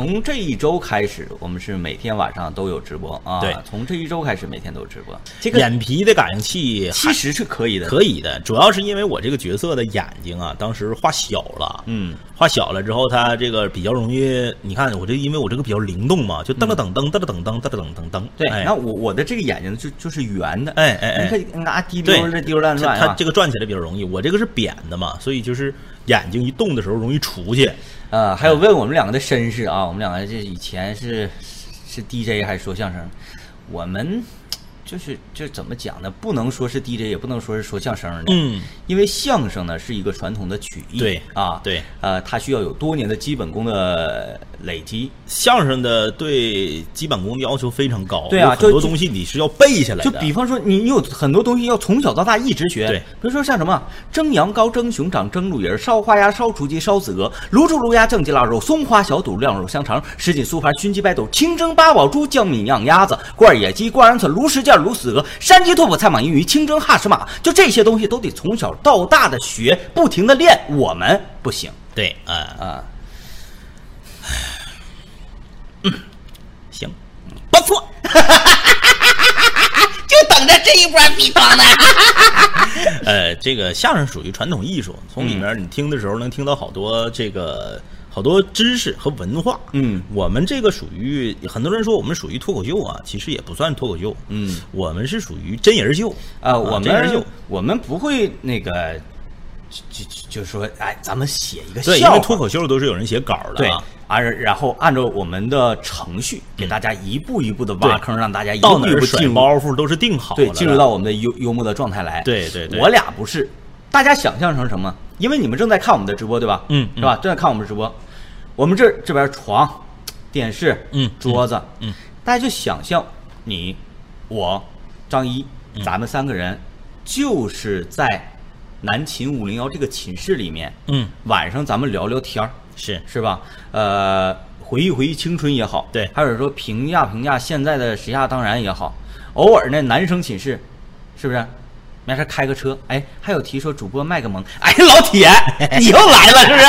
从这一周开始，我们是每天晚上都有直播啊。对从这一周开始，每天都有直播。这个眼皮的感应器其实是可以的，可以的，主要是因为我这个角色的眼睛啊，当时画小了，嗯，画小了之后，它这个比较容易，你看我这因为我这个比较灵动嘛，就噔了噔噔噔了噔噔噔了噔噔噔，对。哎那我我的这个眼睛就就是圆的，哎哎哎你可以拿滴对溜的滴溜乱它转啊。它这个转起来比较容易，我这个是扁的嘛，所以就是眼睛一动的时候容易出去。呃，还有问我们两个的身世啊，我们两个这以前是是 DJ 还是说相声？我们就是就怎么讲呢？不能说是 DJ，也不能说是说相声的，嗯，因为相声呢是一个传统的曲艺，对啊，对，呃，它需要有多年的基本功的累积，相声的对基本功要求非常高，对啊很多东西你是要背下来的。就比方说，你你有很多东西要从小到大一直学，对比如说像什么蒸羊羔、蒸熊掌、蒸鹿尾儿、烧花鸭、烧雏鸡、烧子鹅、卤猪、卤鸭、酱鸡腊肉、松花小肚、晾肉香肠、什锦酥盘、熏鸡白肚、清蒸八宝猪、酱米酿鸭子、罐野鸡、罐鹌鹑、卤什件、卤死鹅、山鸡、兔脯、菜蟒、银鱼、清蒸哈什马，就这些东西都得从小到大的学，不停的练。我们不行对，啊、啊，行，不错。就等着这一波逼装呢。呃，这个相声属于传统艺术，从里面你听的时候能听到好多这个好多知识和文化。嗯，我们这个属于很多人说我们属于脱口秀啊，其实也不算脱口秀。嗯，我们是属于真人秀啊，我们真人秀。我们不会那个，就就就说，哎，咱们写一个对，因为脱口秀都是有人写稿的对啊。啊，然后按照我们的程序，给大家一步一步的挖坑，让大家一到哪儿步一步进包袱都是定好了对，的，进入到我们的幽幽默的状态来。对对对我俩不是，大家想象成什么？因为你们正在看我们的直播，对吧？嗯是吧？正在看我们直播，我们这这边床、电视、嗯桌子，嗯，大家就想象你、我、张一，嗯咱们三个人就是在南秦五零幺这个寝室里面，嗯，晚上咱们聊聊天儿。是是吧？呃，回忆回忆青春也好，对还有说评价评价现在的时下当然也好，偶尔呢男生寝室，是不是？没事开个车，哎，还有提说主播卖个萌，哎，老铁，你又来了是不是？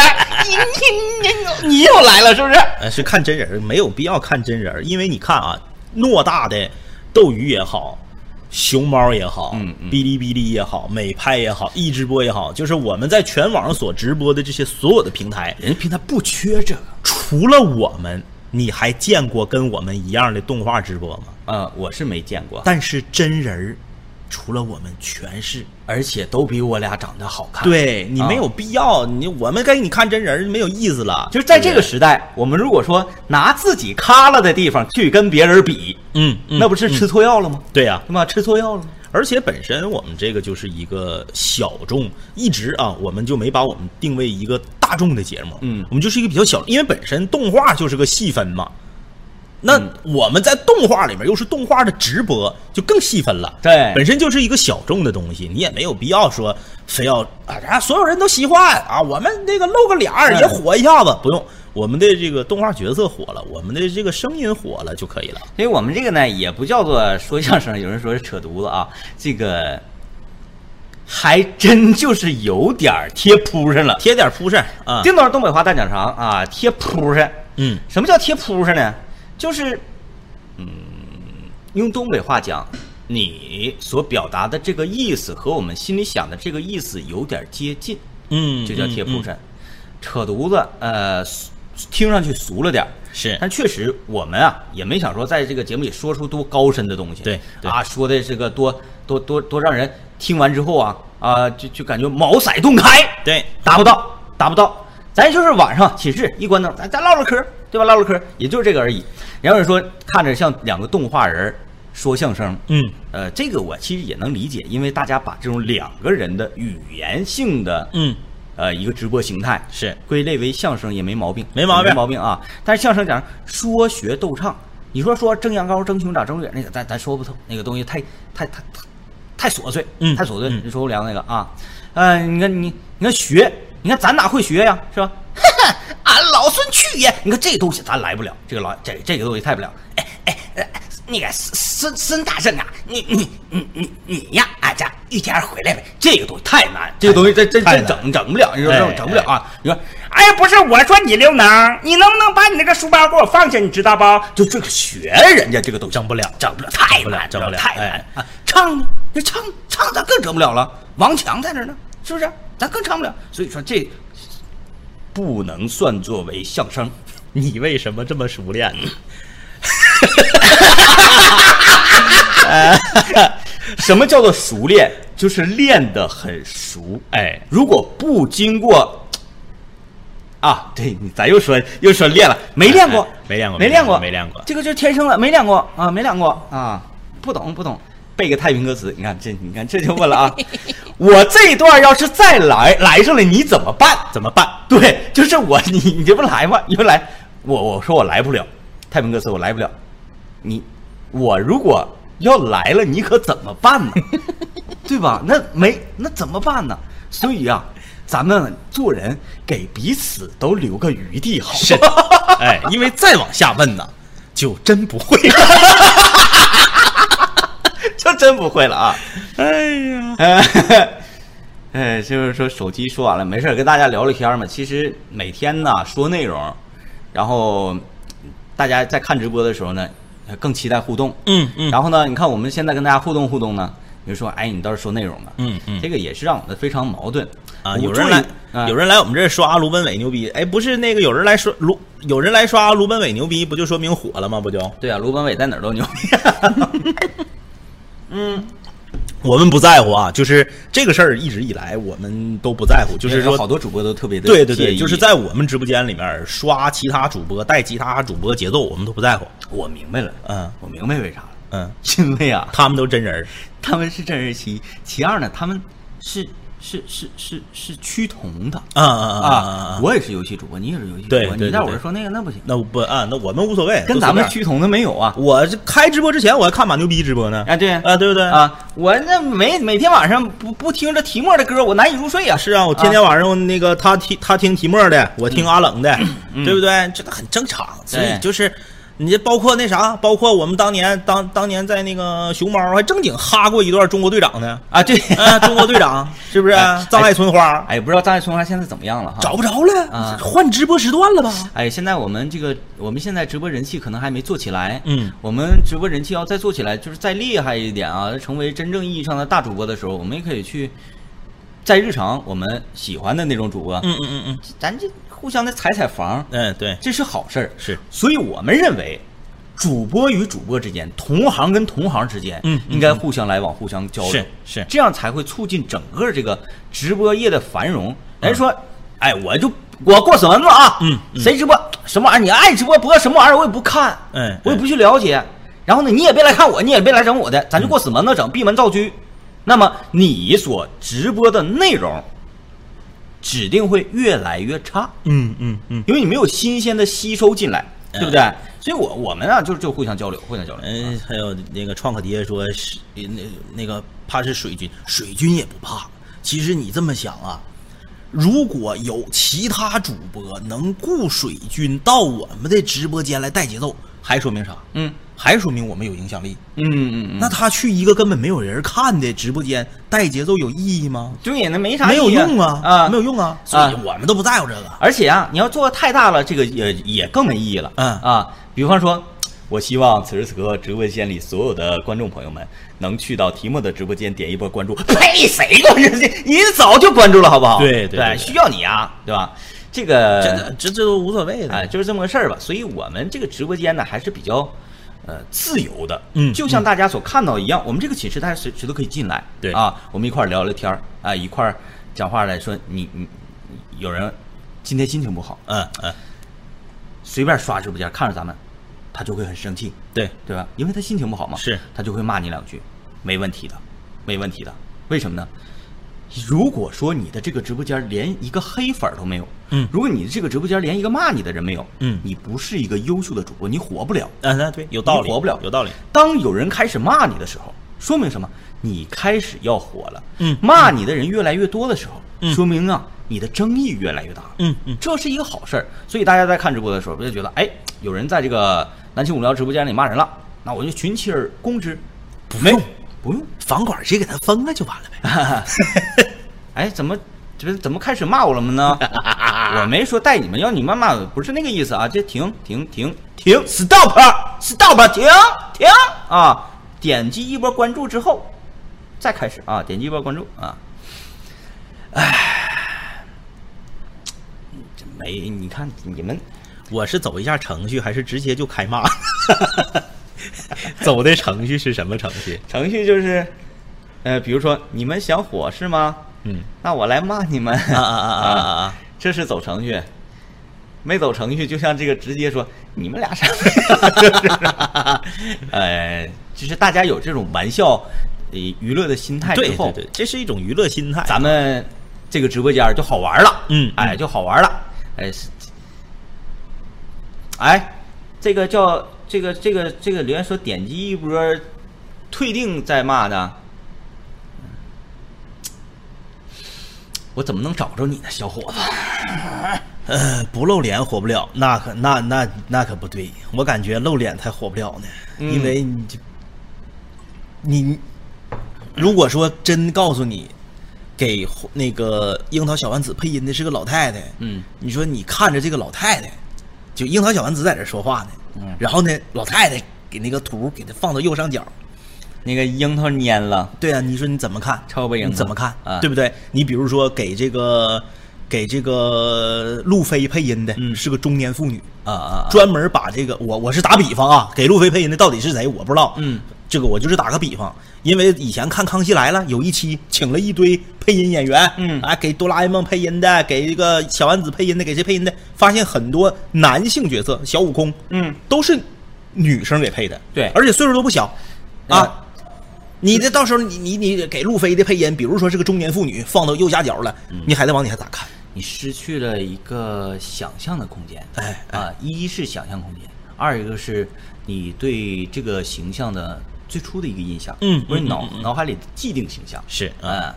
你你你你又来了是不是？呃，是看真人儿，没有必要看真人儿，因为你看啊，偌大的斗鱼也好，熊猫也好，嗯嗯哔哩哔哩也好，美拍也好，易直播也好，就是我们在全网上所直播的这些所有的平台，人家平台不缺这个，除了我们，你还见过跟我们一样的动画直播吗？呃，我是没见过，但是真人儿，除了我们全是。而且都比我俩长得好看。，对你啊没有必要，你我们给你看真人没有意思了。就是在这个时代，我们如果说拿自己咖了的地方去跟别人比，嗯，嗯那不是吃错药了吗？对呀、对吧？吃错药了吗？而且本身我们这个就是一个小众，一直啊，我们就没把我们定位一个大众的节目，嗯我们就是一个比较小，因为本身动画就是个细分嘛。那嗯我们在动画里面又是动画的直播，就更细分了。对本身就是一个小众的东西，你也没有必要说非要啊，啊所有人都喜欢啊，我们那个露个脸儿也嗯火一下子，不用，我们的这个动画角色火了，我们的这个声音火了就可以了。所以我们这个呢，也不叫做说相声，有人说是扯犊子啊，这个还真就是有点儿贴扑上了。贴点扑上啊，叮咚，东北话大讲堂啊，贴扑上。嗯什么叫贴扑上呢？就是，嗯，用东北话讲，你所表达的这个意思和我们心里想的这个意思有点接近，嗯，就叫贴扑嗯上。扯犊子，呃，听上去俗了点儿是但确实我们啊也没想说在这个节目里说出多高深的东西，对对啊，说的这个多多多多让人听完之后啊啊就就感觉茅塞顿开，对，达不到，达不到。咱就是晚上寝室一关灯，咱咱唠唠嗑，对吧？唠唠嗑，也就是这个而已。然后有人说看着像两个动画人说相声，嗯呃，这个我其实也能理解，因为大家把这种两个人的语言性的嗯，呃一个直播形态是归类为相声也没毛病，没毛病没毛病啊。但是相声讲说学逗唱，你说说蒸羊羔、蒸熊掌、蒸鹿眼那个，咱咱说不透，那个东西太太太太太琐碎，嗯太琐碎。嗯你说不良那个啊，呃，你看你你看学，你看咱哪会学呀，是吧？俺老孙去也，你看这东西咱来不了，这个老这这个东西太不了。哎哎，呃那个孙孙大圣啊，你你你你你呀，啊，这一天回来呗，这个东西太难，这个东西这这这整整不了，你说整不了啊？你说哎呀，不是我说你刘能，你能不能把你那个书包给我放下？你知道不？就这个学人家这个都整不了整不了，太难，整不了太难啊！唱呢，这唱唱咱更整不了了，王强在那呢，是不是？咱更唱不了，所以说这不能算作为相声。你为什么这么熟练呢？什么叫做熟练？就是练得很熟。哎，如果不经过啊，对你咱又说又说练了，没练过哎，没练过没练过，没练过这个就是天生的，没练过啊，没练过啊，不懂不懂。背个太平歌词，你看这，你看这就问了啊，我这一段要是再来来上了，你怎么办？怎么办？对，就是我，你你这不来吗？你不来，我我说我来不了，太平歌词我来不了，你我如果要来了，你可怎么办呢？对吧？那没那怎么办呢？所以啊，咱们做人给彼此都留个余地，好是吗？哎，因为再往下问呢，就真不会了。就真不会了啊！哎呀，哎，就是说手机说完了，没事跟大家聊聊天嘛。其实每天呢说内容，然后大家在看直播的时候呢，更期待互动。嗯嗯然后呢，你看我们现在跟大家互动互动呢，你就说，哎，你倒是说内容了。嗯嗯这个也是让我们非常矛盾啊，有人来，啊有人来我们这儿刷卢本伟牛逼，哎，不是那个有人来说卢，有人来刷卢本伟牛逼，不就说明火了吗？不就？对啊，卢本伟在哪儿都牛逼。我们不在乎啊，就是这个事儿一直以来我们都不在乎，就是说好多主播都特别的对对对，就是在我们直播间里面刷其他主播带其他主播节奏，我们都不在乎。我明白了，嗯。我明白为啥了，嗯，因为啊，他们都真人，他们是真人其一，其二呢，他们是是是是是趋同的啊啊啊啊啊！我也是游戏主播，你也是游戏主播，你在我这说那个那不行，那不啊，那我们无所谓，跟咱们趋同的没有啊。我这开直播之前我还看马牛逼直播呢。啊，对啊，对不对？啊，我那每每天晚上不不听着提莫的歌，我难以入睡呀。是啊，我天天晚上那个他听他听提莫的，我听阿冷的，嗯对不对？这个很正常。所以就是，你这包括那啥，包括我们当年当当年在那个熊猫还正经哈过一段中国队长呢。啊，对，啊，中国队长 是不是哎？葬爱春花哎，不知道张爱春花现在怎么样了哈？找不着了啊换直播时段了吧？哎，现在我们这个，我们现在直播人气可能还没做起来。嗯我们直播人气要再做起来，就是再厉害一点啊，成为真正意义上的大主播的时候，我们也可以去在日常我们喜欢的那种主播，嗯嗯嗯嗯，咱这互相的踩踩房，嗯，对，这是好事儿。是所以我们认为，主播与主播之间，同行跟同行之间，嗯嗯应该互相来往，互相交流，是是这样才会促进整个这个直播业的繁荣。人嗯说，哎，我就我过死蚊子啊，嗯嗯谁直播什么玩意儿？你爱直播播什么玩意儿？我也不看，嗯我也不去了解。然后呢，你也别来看我，你也别来整我的，咱就过死门子整，闭门造车。那么你所直播的内容，指定会越来越差。嗯嗯嗯，因为你没有新鲜的吸收进来，嗯对不对？所以我我们啊，就就互相交流，互相交流。嗯，还有那个创可贴说是那那个怕是水军，水军也不怕。其实你这么想啊，如果有其他主播能雇水军到我们的直播间来带节奏，还说明啥？嗯还说明我们有影响力。嗯嗯嗯，那他去一个根本没有人看的直播间带节奏有意义吗？对，那没啥没有用啊啊，没有用啊，所以我们都不在乎这个。而且啊，你要做的太大了，这个也也更没意义了。嗯啊，比方说，我希望此时此刻直播间里所有的观众朋友们能去到提莫的直播间点一波关注。呸，谁关注这？你早就关注了，好不好？对对对需要你啊，对吧？这个这这这都无所谓的。哎，就是这么个事儿吧。所以我们这个直播间呢，还是比较呃自由的，嗯就像大家所看到一样，我们这个寝室大家谁谁都可以进来，对啊，我们一块儿聊聊天儿啊，一块儿讲话来说，你你你有人今天心情不好，嗯嗯，随便刷直播间看着咱们，他就会很生气，对，对吧？因为他心情不好嘛，是他就会骂你两句，没问题的，没问题的。为什么呢？如果说你的这个直播间连一个黑粉都没有，嗯如果你的这个直播间连一个骂你的人没有，嗯你不是一个优秀的主播，你火不了。啊，那对，有道理，你活不了有道理。当有人开始骂你的时候，说明什么？你开始要火了。嗯骂你的人越来越多的时候，嗯说明啊，你的争议越来越大。嗯嗯这是一个好事儿。所以大家在看直播的时候，不要觉得哎，有人在这个南青五聊直播间里骂人了，那我就群起而攻之。没不用不用，房管直接给他封了就完了呗。哎，怎么这怎么开始骂我了吗呢？我没说带你们，要你们骂，不是那个意思啊！这停停停停，stop stop 停停啊！点击一波关注之后，再开始啊！点击一波关注啊！哎，这没你看你们我是走一下程序，还是直接就开骂？走的程序是什么程序？程序就是，呃，比如说你们想火是吗？嗯那我来骂你们啊啊啊啊啊啊！这是走程序，没走程序，就像这个直接说你们俩啥，就是呃，就是大家有这种玩笑、呃娱乐的心态之后，对对对，这是一种娱乐心态。咱们这个直播间就好玩了，嗯哎，就好玩了，哎，是哎，这个叫这个这个这个留言说点击一波退订再骂的。我怎么能找着你呢，小伙子？呃，不露脸火不了，那可那那那可不对，我感觉露脸才火不了呢，嗯因为你就你如果说真告诉你给那个樱桃小丸子配音的是个老太太，嗯，你说你看着这个老太太，就樱桃小丸子在这说话呢，嗯然后呢，老太太给那个图给它放到右上角，那个樱桃蔫了，对啊，你说你怎么看？超不樱你怎么看？啊对不对？你比如说给这个给这个路飞配音的，嗯是个中年妇女，啊啊啊！专门把这个我我是打比方啊，给路飞配音的到底是谁我不知道，嗯，这个我就是打个比方，因为以前看《康熙来了》有一期请了一堆配音演员，嗯。啊，给哆啦 A 梦配音的，给这个小丸子配音的，给谁配音的，发现很多男性角色，小悟空，嗯，都是女生给配的，对。而且岁数都不小，啊。啊你这到时候你你你给路飞的配音，比如说是个中年妇女，放到右下角了，嗯。你海贼王你还咋看？你失去了一个想象的空间。哎哎。啊，一是想象空间，二一个是你对这个形象的最初的一个印象，嗯或者脑脑海里的既定形象。是嗯，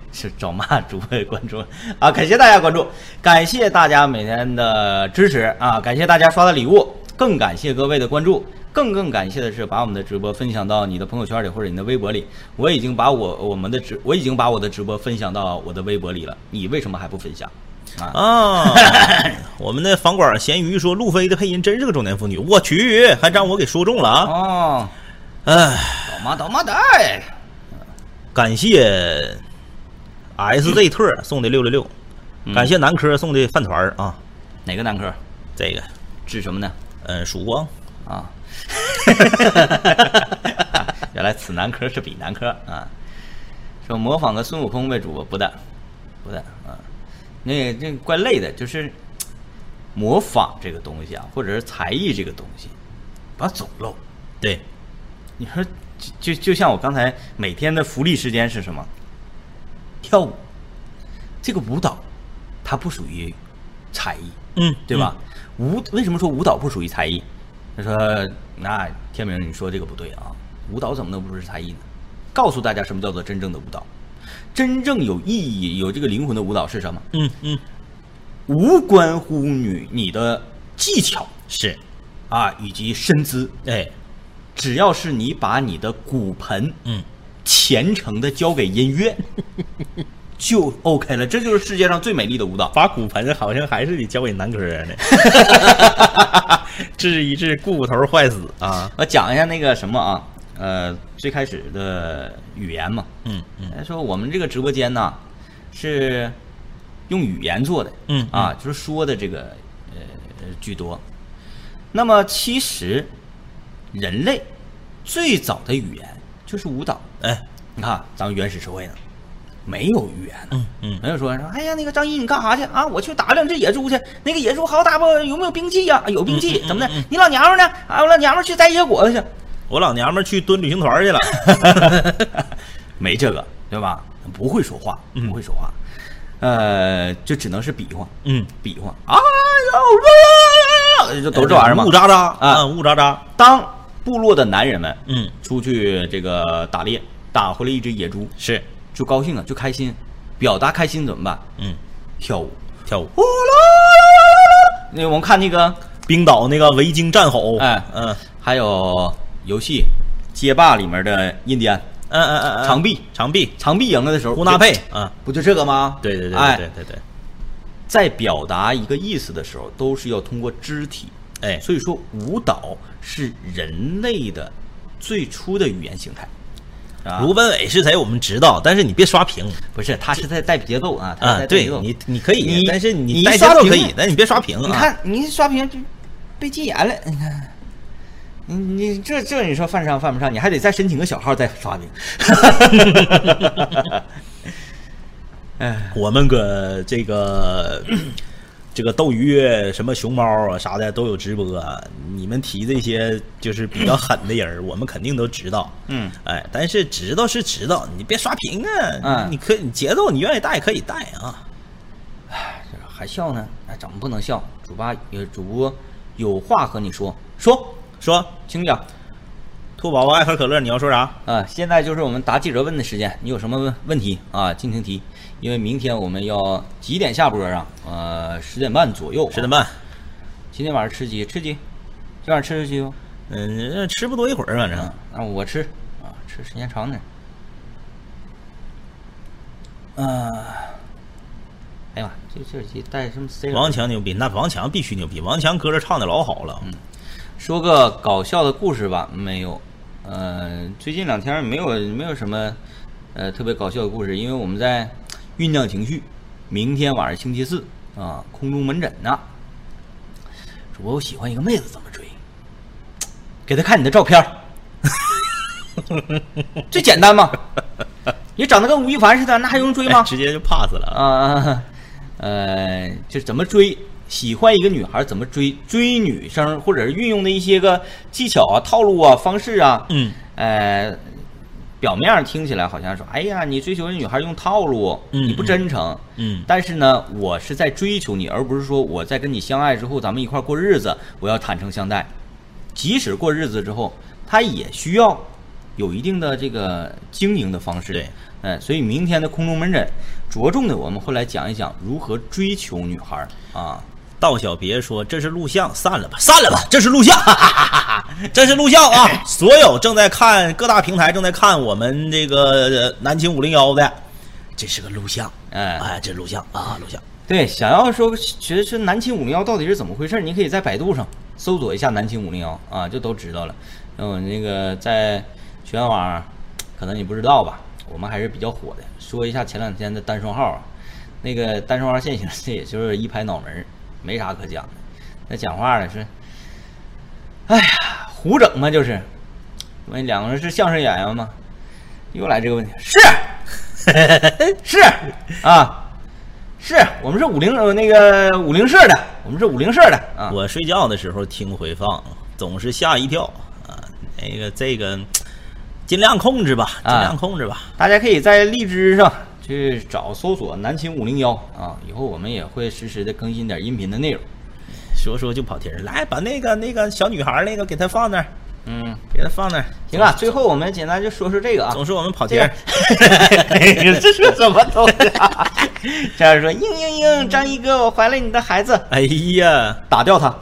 是找骂主播关注啊！感谢大家关注，感谢大家每天的支持啊！感谢大家刷的礼物，更感谢各位的关注，更更感谢的是把我们的直播分享到你的朋友圈里或者你的微博里。我已经把我我们的直我已经把我的直播分享到我的微博里了，你为什么还不分享？啊，啊，我们的房管咸鱼说路飞的配音真是个中年妇女，我去，还让我给说中了啊！哦，哎，倒妈倒妈的，感谢 SZ 特送的六六六，嗯。感谢南科送的饭团儿啊，哪个南科？这个。指什么呢？嗯曙光。啊，原来此南科是彼南科啊！说模仿个孙悟空呗主播不的，不的啊，那那怪累的，就是模仿这个东西啊，或者是才艺这个东西，不要走漏。对，你说就就就像我刚才每天的福利时间是什么？跳舞，这个舞蹈它不属于才艺，嗯，对吧？舞为什么说舞蹈不属于才艺？他说：“那天明，你说这个不对啊，舞蹈怎么能不是才艺呢？告诉大家什么叫做真正的舞蹈，真正有意义、有这个灵魂的舞蹈是什么？嗯嗯。无关乎你你的技巧。是，啊，以及身姿，哎，只要是你把你的骨盆嗯，虔诚的交给音乐，就 OK 了。这就是世界上最美丽的舞蹈。把骨盆好像还是得交给男科呢，治一治骨头坏死啊，我讲一下那个什么啊，呃，最开始的语言嘛，嗯嗯他说我们这个直播间呢是用语言做的，嗯啊，就是说的这个呃居多。那么其实人类最早的语言就是舞蹈。哎，你看咱们原始社会呢，没有语言呢，嗯嗯没有说说，哎呀，那个张一你干啥去啊？我去打两只野猪去，那个野猪好打不？有没有兵器呀、有兵器，怎么的嗯？你老娘们呢？啊，我老娘们去摘野果子去。我老娘们儿去蹲旅行团去了，没这个，对吧？不会说话，嗯不会说话，呃，就只能是比划，嗯，比划。哎呦，就都这玩意儿嘛雾。渣渣啊雾渣渣，当部落的男人们嗯，出去这个打猎，打回来一只野猪，是，就高兴啊，就开心，表达开心怎么办？嗯，跳舞。跳舞。那我们看那个，冰岛那个维京战吼，哎嗯，还有游戏街霸里面的印第安。嗯嗯嗯嗯，长臂。长臂，长臂赢了的时候，胡纳佩。啊，不就这个吗？对对对哎。对对对，在表达一个意思的时候，都是要通过肢体。哎，所以说，舞蹈是人类的最初的语言形态。啊，卢本伟是谁我们知道，但是你别刷屏。不是他是在带节奏啊，他是啊，在带对节奏。你你可以，但是你你带节奏可以，但你别刷屏啊。你看你一刷屏就被禁言了，你看。你你这这你说犯上犯不上，你还得再申请个小号再刷屏。哎，我们搁这个这个斗鱼什么熊猫啊啥的都有直播、啊，你们提这些就是比较狠的人，我们肯定都知道。嗯，哎，但是知道是知道，你别刷屏啊！嗯你可以你节奏你愿意带可以带啊。还笑呢？哎，怎么不能笑？主播有主播有话和你说，说说请讲。兔宝宝爱喝可乐，你要说啥？啊，现在就是我们答记者问的时间，你有什么问问题啊？尽情提，因为明天我们要几点下播啊？呃，十点半左右。十点半。今天晚上吃鸡，吃鸡，今晚上吃鸡不？嗯，吃不多一会儿，反正啊，那我吃啊，吃时间长点。啊，哎呀妈，这这耳机带什么 C？王强牛逼，那王强必须牛逼，王强歌儿唱的老好了。说个搞笑的故事吧，没有。呃，最近两天没有没有什么呃特别搞笑的故事，因为我们在酝酿情绪。明天晚上星期四啊，空中门诊呢。主播，我喜欢一个妹子，怎么追？给她看你的照片儿，最简单嘛。你长得跟吴亦凡似的，那还用追吗？直接就 pass 了啊！啊，呃，就怎么追？喜欢一个女孩怎么追？追女生或者是运用的一些个技巧啊、套路啊、方式啊，嗯，呃，表面上听起来好像说，哎呀，你追求女孩用套路，嗯你不真诚。嗯但是呢，我是在追求你，而不是说我在跟你相爱之后，咱们一块儿过日子，我要坦诚相待。即使过日子之后，他也需要有一定的这个经营的方式。对，嗯，所以明天的空中门诊，着重的我们会来讲一讲如何追求女孩儿啊。道小别说这是录像，散了吧，散了吧，这是录像，哈哈哈哈这是录像啊！所有正在看各大平台正在看我们这个呃南秦五零幺的，这是个录像，哎哎，这录像啊，录像。对，想要说觉得是南秦五零幺到底是怎么回事，你可以在百度上搜索一下南秦五零幺啊，就都知道了。嗯，那个在全网可能你不知道吧，我们还是比较火的。说一下前两天的单双号啊，那个单双号现行，这也就是一拍脑门儿，没啥可讲的。那讲话的是，哎呀，胡整嘛就是。问两个人是相声演员吗？又来这个问题，是是啊。是我们是五零呃那个五零社的，我们是五零社的啊。我睡觉的时候听回放，总是吓一跳啊。那个这个尽量控制吧，尽量控制吧。大家可以在荔枝上去找搜索“南秦五零幺”啊，以后我们也会实时的更新点音频的内容。说说就跑题儿，来把那个那个小女孩儿那个给她放那儿，嗯，给她放那儿。行啊，最后我们简单就说说这个啊。总是我们跑题儿。这是什么东西啊？这样说，嘤嘤嘤，张一哥，我怀了你的孩子，哎呀，打掉他。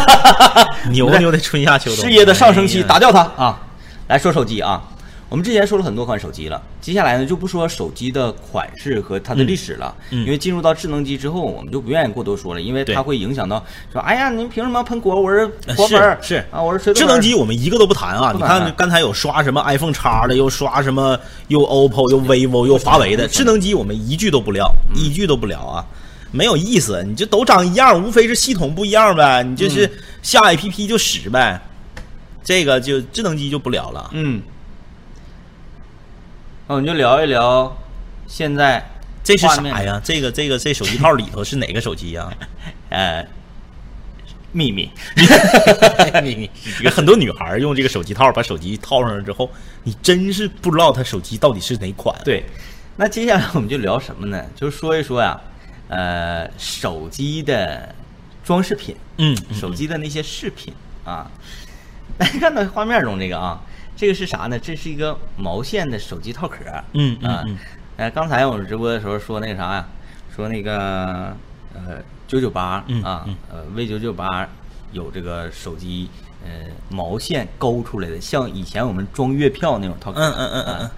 牛牛的春夏秋冬，事业的上升期，哎打掉他啊！来说手机啊，我们之前说了很多款手机了，接下来呢就不说手机的款式和它的历史了，嗯嗯因为进入到智能机之后，我们就不愿意过多说了，因为它会影响到说，哎呀，您凭什么喷国？我是果粉儿是是啊，我是水智能机我们一个都不谈啊！你看刚才有刷什么 iPhone 叉的，又刷什么又 OPPO 又 vivo 又华为的，智能机我们一句都不聊，一句都不聊啊，没有意思。你就都长一样，无非是系统不一样呗，你就是下 APP 就使呗。这个就智能机就不聊了。嗯，那我们就聊一聊现在这是啥呀？这个这个这手机套里头是哪个手机呀？呃 秘密。你你你很多女孩用这个手机套把手机套上了之后，你真是不知道她手机到底是哪款。对，那接下来我们就聊什么呢？就是说一说呀，呃，手机的装饰品，嗯，嗯手机的那些饰品啊。大 家看到画面中这个啊，这个是啥呢？这是一个毛线的手机套壳。啊嗯嗯嗯，呃，刚才我们直播的时候说那个啥呀，说那个呃九九八嗯啊嗯，呃 V 九九八有这个手机呃毛线勾出来的，像以前我们装月票那种套壳，嗯嗯嗯嗯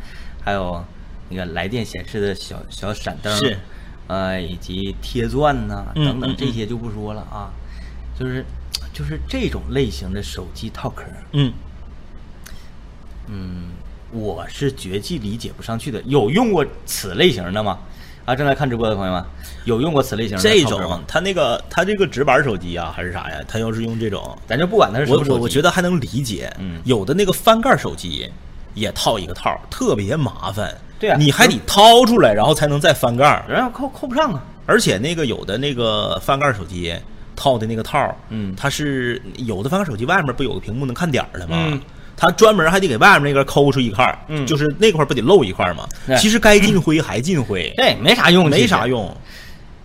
还有那个来电显示的小小闪灯，是，呃，以及贴钻呐、嗯等等嗯这些就不说了啊，就是就是这种类型的手机套壳，嗯，嗯，我是绝技理解不上去的。有用过此类型的吗？啊，正在看直播的朋友们，有用过此类型的这种？他那个他这个直板手机啊，还是啥呀？他要是用这种，咱就不管他是什么手机，我我我觉得还能理解。嗯有的那个翻盖手机也套一个套，特别麻烦。对啊你还得掏出来，然后才能再翻盖。然后扣扣不上啊。而且那个有的那个翻盖手机套的那个套，嗯它是有的翻盖手机外面不有个屏幕能看点儿的吗？嗯它专门还得给外面那根抠出一块儿，嗯就是那块儿不得漏一块儿吗？其实该进灰还进灰，对没啥用，没啥用。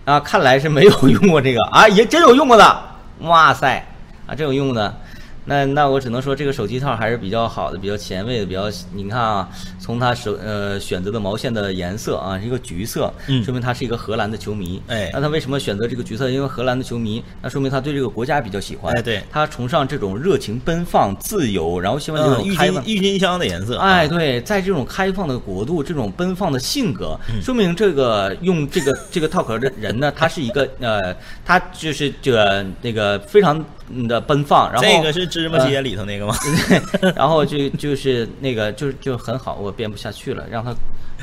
啊。看来是没有用过这个啊，也真有用过的。哇塞，啊，真有用的。那那我只能说这个手机套还是比较好的，比较前卫的，比较你看啊，从他手呃选择的毛线的颜色啊，一个橘色，嗯说明他是一个荷兰的球迷。哎那他为什么选择这个橘色？因为荷兰的球迷，那说明他对这个国家比较喜欢。哎对他崇尚这种热情奔放、自由，然后希望这种开放。金郁金香的颜色，哎，对，在这种开放的国度，这种奔放的性格，说明这个用这个这个套壳的人呢，他是一个呃，他就是这个那个非常嗯的奔放，然后这个是芝麻街里头那个吗？然后就就是那个就就很好，我编不下去了，让他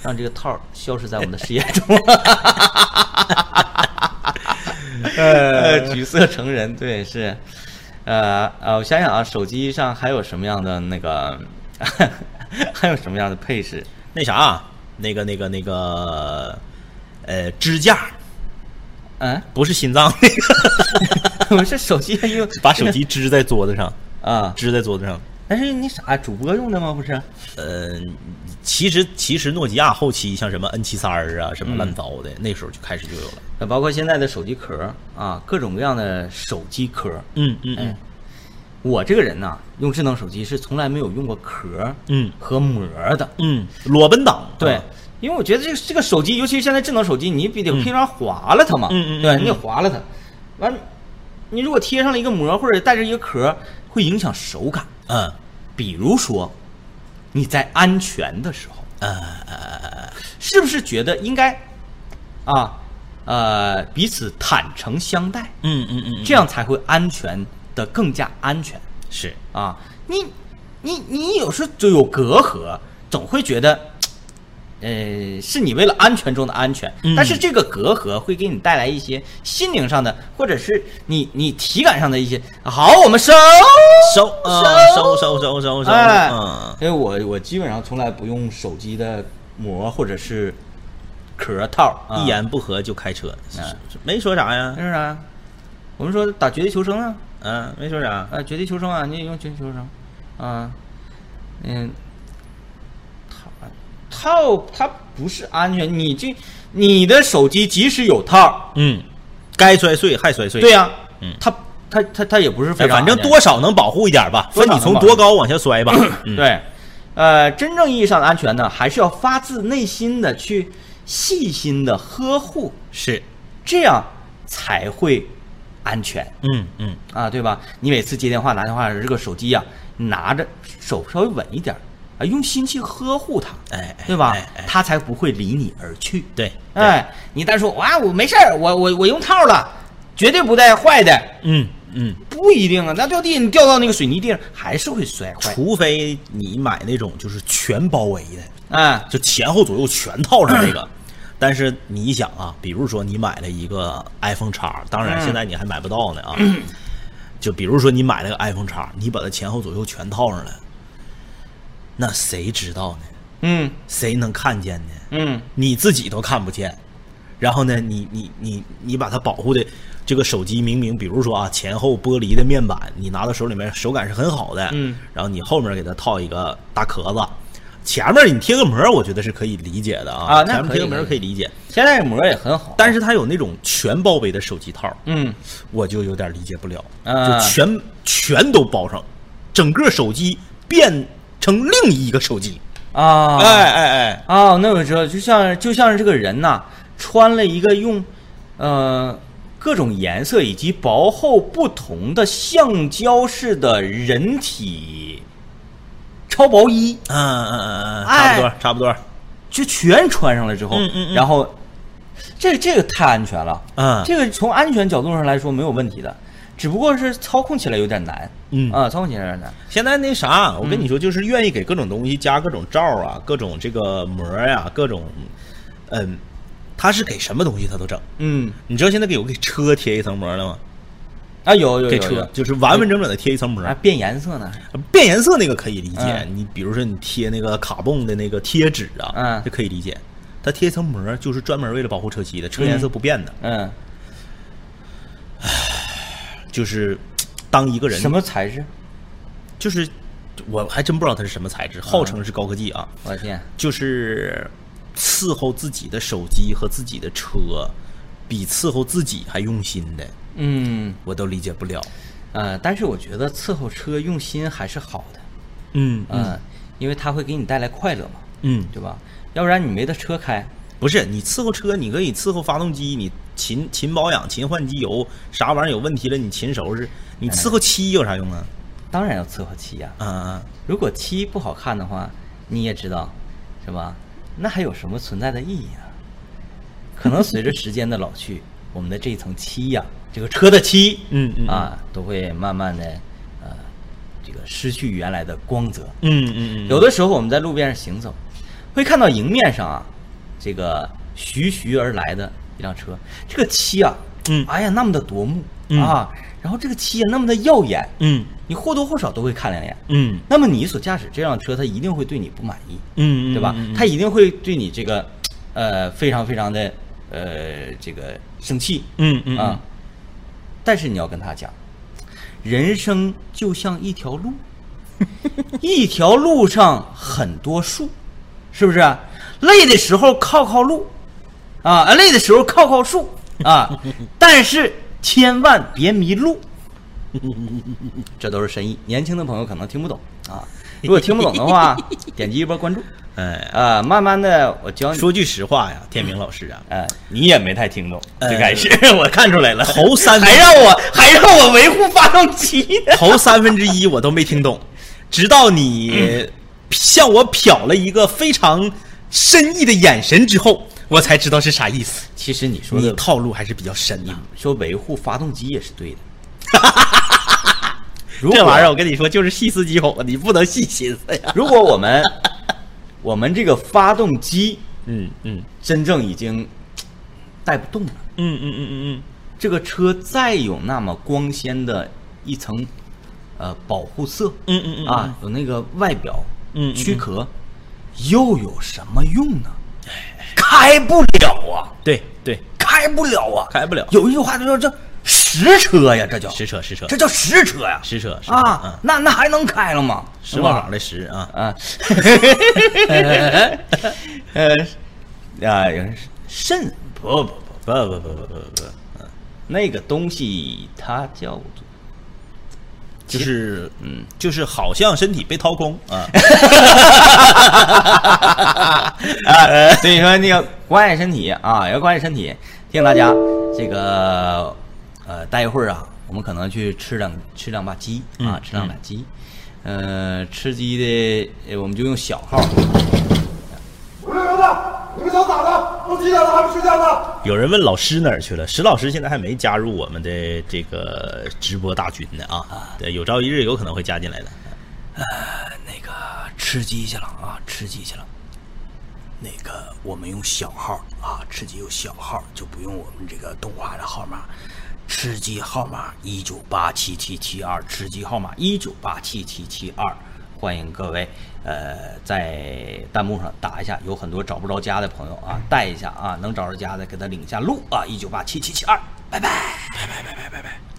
让这个套消失在我们的视野中。呃，橘色成人，对，是，呃呃，我想想啊，手机上还有什么样的那个，还有什么样的配饰？那啥，那个那个那个，呃，支架嗯，不是心脏那个，我是手机用 把手机支在桌子上，啊，支在桌子上。但是你啥主播用的吗？不是？呃，其实其实诺基亚后期像什么 N 七三儿啊，什么乱糟的，那时候就开始就有了。呃包括现在的手机壳啊，各种各样的手机壳。嗯嗯嗯，我这个人呐，用智能手机是从来没有用过壳嗯和膜的。嗯，裸奔党对啊，因为我觉得这个这个手机，尤其是现在智能手机，你必得平常划了它嘛，对，你得划了它。完，你如果贴上了一个膜或者带着一个壳，会影响手感。嗯比如说，你在安全的时候，呃是不是觉得应该啊呃彼此坦诚相待，嗯嗯嗯，这样才会安全的更加安全是啊？你你你有时候就有隔阂，总会觉得。呃，是你为了安全中的安全，嗯但是这个隔阂会给你带来一些心灵上的，或者是你你体感上的一些。好，我们收收啊收收收收收，哎嗯，因为我我基本上从来不用手机的膜或者是壳套，啊一言不合就开车嗯，没说啥呀没说啥？我们说打绝地求生啊，嗯，没说啥，啊，绝地求生啊，你也用绝地求生，啊，嗯，套套它不是安全，你这你的手机即使有套，嗯，该摔碎还摔碎，对呀、嗯。它它它它也不是非哎，常，反正多少能保护一点吧，多少分你从多高往下摔吧，嗯，对，呃，真正意义上的安全呢，还是要发自内心的去细心的呵护，是，这样才会安全。嗯嗯，啊，对吧？你每次接电话拿电话这个手机呀、拿着手稍微稳一点儿啊，用心去呵护它，哎，哎对吧它才不会离你而去。对，哎，你单说哇，我没事儿，我我我用套了，绝对不带坏的，嗯嗯，不一定啊。那掉地你掉到那个水泥地上，还是会摔坏。除非你买那种就是全包围的，哎，就前后左右全套上那个。但是你想啊，比如说你买了一个 iPhone 叉，当然嗯现在你还买不到呢啊。就比如说你买了个 iPhone 叉，你把它前后左右全套上了，那谁知道呢？嗯。谁能看见呢？嗯，你自己都看不见。然后呢，你你你你把它保护的这个手机明明，比如说啊，前后玻璃的面板，你拿到手里面手感是很好的，嗯，然后你后面给它套一个大壳子，前面你贴个膜，我觉得是可以理解的啊，啊前面贴个膜可以理解，现在膜也很好，但是它有那种全包围的手机套，嗯。我就有点理解不了，啊。就全全都包上，整个手机变成另一个手机，啊，哎哎哎，哦，那我知道，就像就像是这个人呐，穿了一个用，呃，各种颜色以及薄厚不同的橡胶式的人体超薄衣，嗯嗯嗯嗯，差哎。不多差不多。就全穿上了之后，嗯嗯嗯。然后这这个太安全了，嗯。这个从安全角度上来说没有问题的，只不过是操控起来有点难，嗯。啊，操控起来有点难，现在那啥，我跟你说，就是愿意给各种东西加各种罩啊，各种这个膜呀、各种，嗯，他是给什么东西他都整。嗯，你知道现在给有给车贴一层膜了吗？啊有有有给车就是完完整整的贴一层膜。啊变颜色呢，变颜色那个可以理解，嗯。你比如说你贴那个卡泵的那个贴纸啊，嗯。这可以理解。它贴一层膜，就是专门为了保护车漆的，车颜色不变的。嗯，就是当一个人什么材质？就是我还真不知道它是什么材质，号称是高科技啊，我的天，就是伺候自己的手机和自己的车，比伺候自己还用心的，嗯。我都理解不了。呃，但是我觉得伺候车用心还是好的，嗯嗯，因为它会给你带来快乐嘛，嗯，对吧？要不然你没得车开，不是你伺候车，你可以伺候发动机，你勤勤保养、勤换机油，啥玩意儿有问题了你勤收拾。你伺候漆有啥用啊？当然要伺候漆呀、啊啊，如果漆不好看的话，你也知道，是吧？那还有什么存在的意义啊？可能随着时间的老去，我们的这一层漆呀、这个车的漆，嗯嗯嗯啊，都会慢慢的，呃，这个失去原来的光泽。嗯嗯嗯，有的时候我们在路边上行走，会看到迎面上啊，这个徐徐而来的一辆车，这个漆啊，嗯哎呀，那么的夺目、嗯啊，然后这个漆啊那么的耀眼，嗯你或多或少都会看两眼。嗯那么你所驾驶这辆车，它一定会对你不满意，嗯，对吧？嗯它一定会对你这个，呃，非常非常的，呃，这个生气，嗯嗯啊。但是你要跟他讲，人生就像一条路，一条路上很多树，是不是？累的时候靠靠路，啊，累的时候靠靠树啊，但是千万别迷路。这都是深意，年轻的朋友可能听不懂啊。如果听不懂的话，点击一波关注哎，啊，慢慢的我教你。说句实话呀，天明老师啊，哎，你也没太听懂，呃最开始我看出来了，头三还让我还让我维护发动机。头三分之一我都没听懂，直到你向我瞟了一个非常深意的眼神之后，我才知道是啥意思。其实你说你的套路还是比较深的。说维护发动机也是对的。如这玩意儿我跟你说，就是细思极恐，你不能细心思呀。如果我们我们这个发动机嗯嗯真正已经带不动了，嗯嗯嗯嗯嗯这个车再有那么光鲜的一层呃保护色，嗯嗯嗯啊，有那个外表嗯躯壳，又有什么用呢？开不了啊，对对，开不了啊，开不了。有一句话就说这实车呀，这叫。实车实车。这叫实车呀，实车实车。啊嗯，那那还能开了吗？石宝坊的石啊，啊，呃，啊，有人肾不不不不不不不不不，那个东西它叫做就是嗯，就是好像身体被掏空啊。啊，所以说那个关爱身体啊，要关爱身体。提醒大家，这个呃，待一会儿啊，我们可能去吃两吃两把鸡啊，吃两把鸡。呃，吃鸡的呃我们就用小号，你们想咋的？都几点了还不睡觉呢？有人问老师哪儿去了？石老师现在还没加入我们的这个直播大军呢啊，对，有朝一日有可能会加进来的。呃那个吃鸡去了啊，吃鸡去了。那个我们用小号啊，吃鸡用小号，就不用我们这个动画的号码。吃鸡号码一九八七七七二，吃鸡号码一九八七七七二，欢迎各位呃在弹幕上打一下，有很多找不着家的朋友啊，带一下啊，能找着家的给他领一下路啊，一九八七七七二，拜拜。拜拜拜拜拜拜